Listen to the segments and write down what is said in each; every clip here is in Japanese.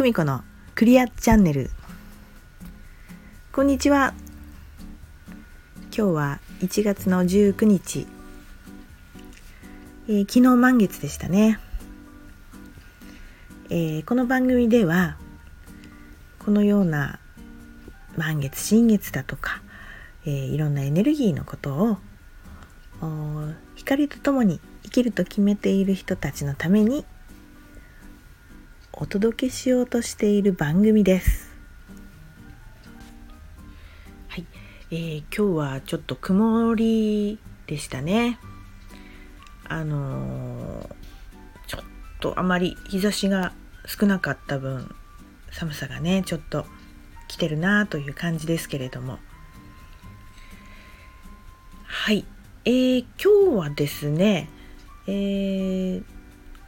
久美子のクリアチャンネル。こんにちは。今日は1月の19日、えー、昨日満月でしたね、えー、この番組ではこのような満月新月だとか、えー、いろんなエネルギーのことを光とともに生きると決めている人たちのためにお届けしようとしている番組です。はい、えー、今日はちょっと曇りでしたね。あのー、ちょっとあまり日差しが少なかった分寒さがねちょっと来てるなという感じですけれどもはい、えー、今日はですね、えー、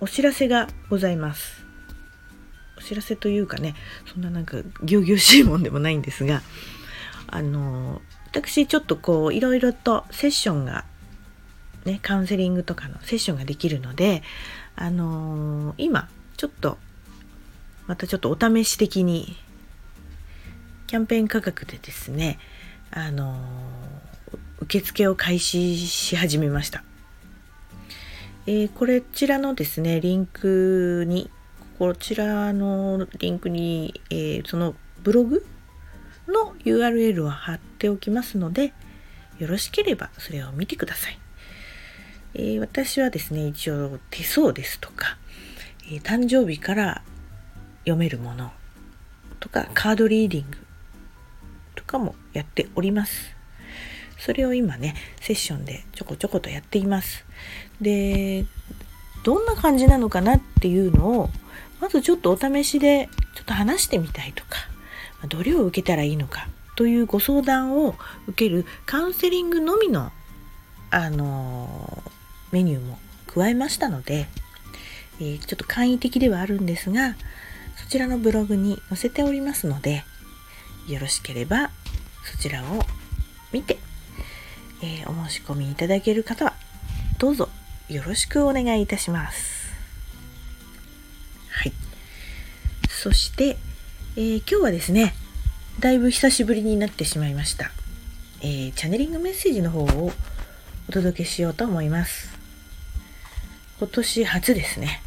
お知らせがございます。お知らせというかねそんななんかぎぎょしいもんでもないんですがあの私ちょっとこういろいろとセッションがねカウンセリングとかのセッションができるのであの今ちょっとまたちょっとお試し的にキャンペーン価格でですねあの受付を開始し始めました。えー、こちらのですねリンクにこちらのリンクに、えー、そのブログの URL を貼っておきますので、よろしければそれを見てください。えー、私はですね、一応手相ですとか、えー、誕生日から読めるものとか、カードリーディングとかもやっております。それを今ね、セッションでちょこちょことやっています。で、どんな感じなのかなっていうのをまずちょっとお試しでちょっと話してみたいとかどれを受けたらいいのかというご相談を受けるカウンセリングのみの、あのメニューも加えましたので、えー、ちょっと簡易的ではあるんですがそちらのブログに載せておりますのでよろしければそちらを見て、えー、お申し込みいただける方はどうぞよろしくお願いいたします。そして、えー、今日はですね、だいぶ久しぶりになってしまいました。えー、チャネリングメッセージの方をお届けしようと思います。今年初ですね。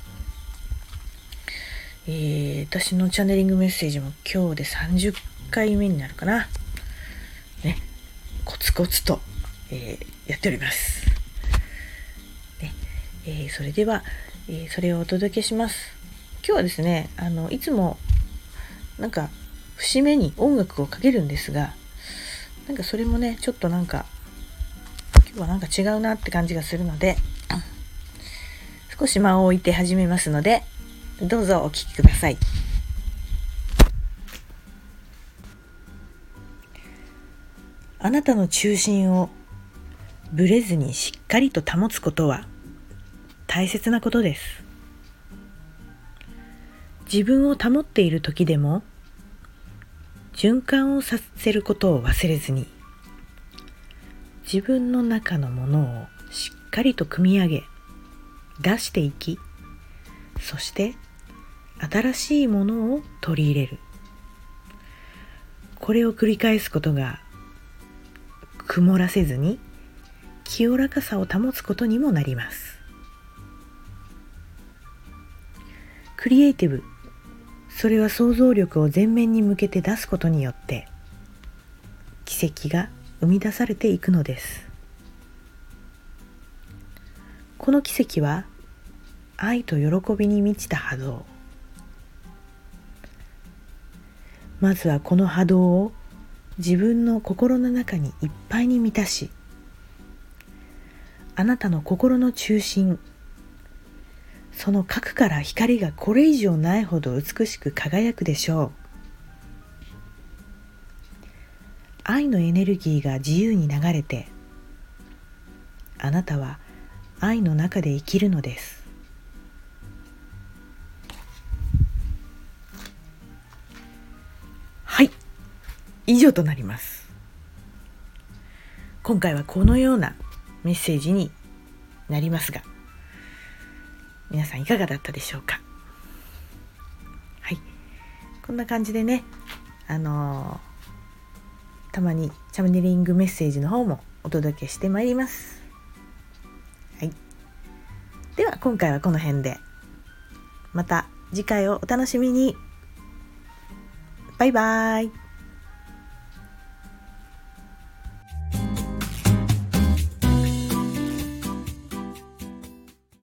えー、私のチャネリングメッセージも今日で30回目になるかな。ね、コツコツと、え、やっております。ねえー、それでは、えそれをお届けします。今日はですねあのいつもなんか節目に音楽をかけるんですがなんかそれもねちょっとなんか今日はなんか違うなって感じがするので少し間を置いて始めますのでどうぞお聴きください。あなたの中心をぶれずにしっかりと保つことは大切なことです。自分を保っている時でも循環をさせることを忘れずに自分の中のものをしっかりと組み上げ出していきそして新しいものを取り入れる。これを繰り返すことが曇らせずに清らかさを保つことにもなります。クリエイティブそれは想像力を前面に向けて出すことによって奇跡が生み出されていくのです。この奇跡は愛と喜びに満ちた波動。まずはこの波動を自分の心の中にいっぱいに満たしあなたの心の中心その核から光がこれ以上ないほど美しく輝くでしょう。愛のエネルギーが自由に流れてあなたは愛の中で生きるのです。はい。以上となります。今回はこのようなメッセージになりますが皆さんいかがだったでしょうか？はい、こんな感じでねあのー、たまにチャネリングメッセージの方もお届けしてまいります。はい。では今回はこの辺で。また次回をお楽しみに。バイバーイ。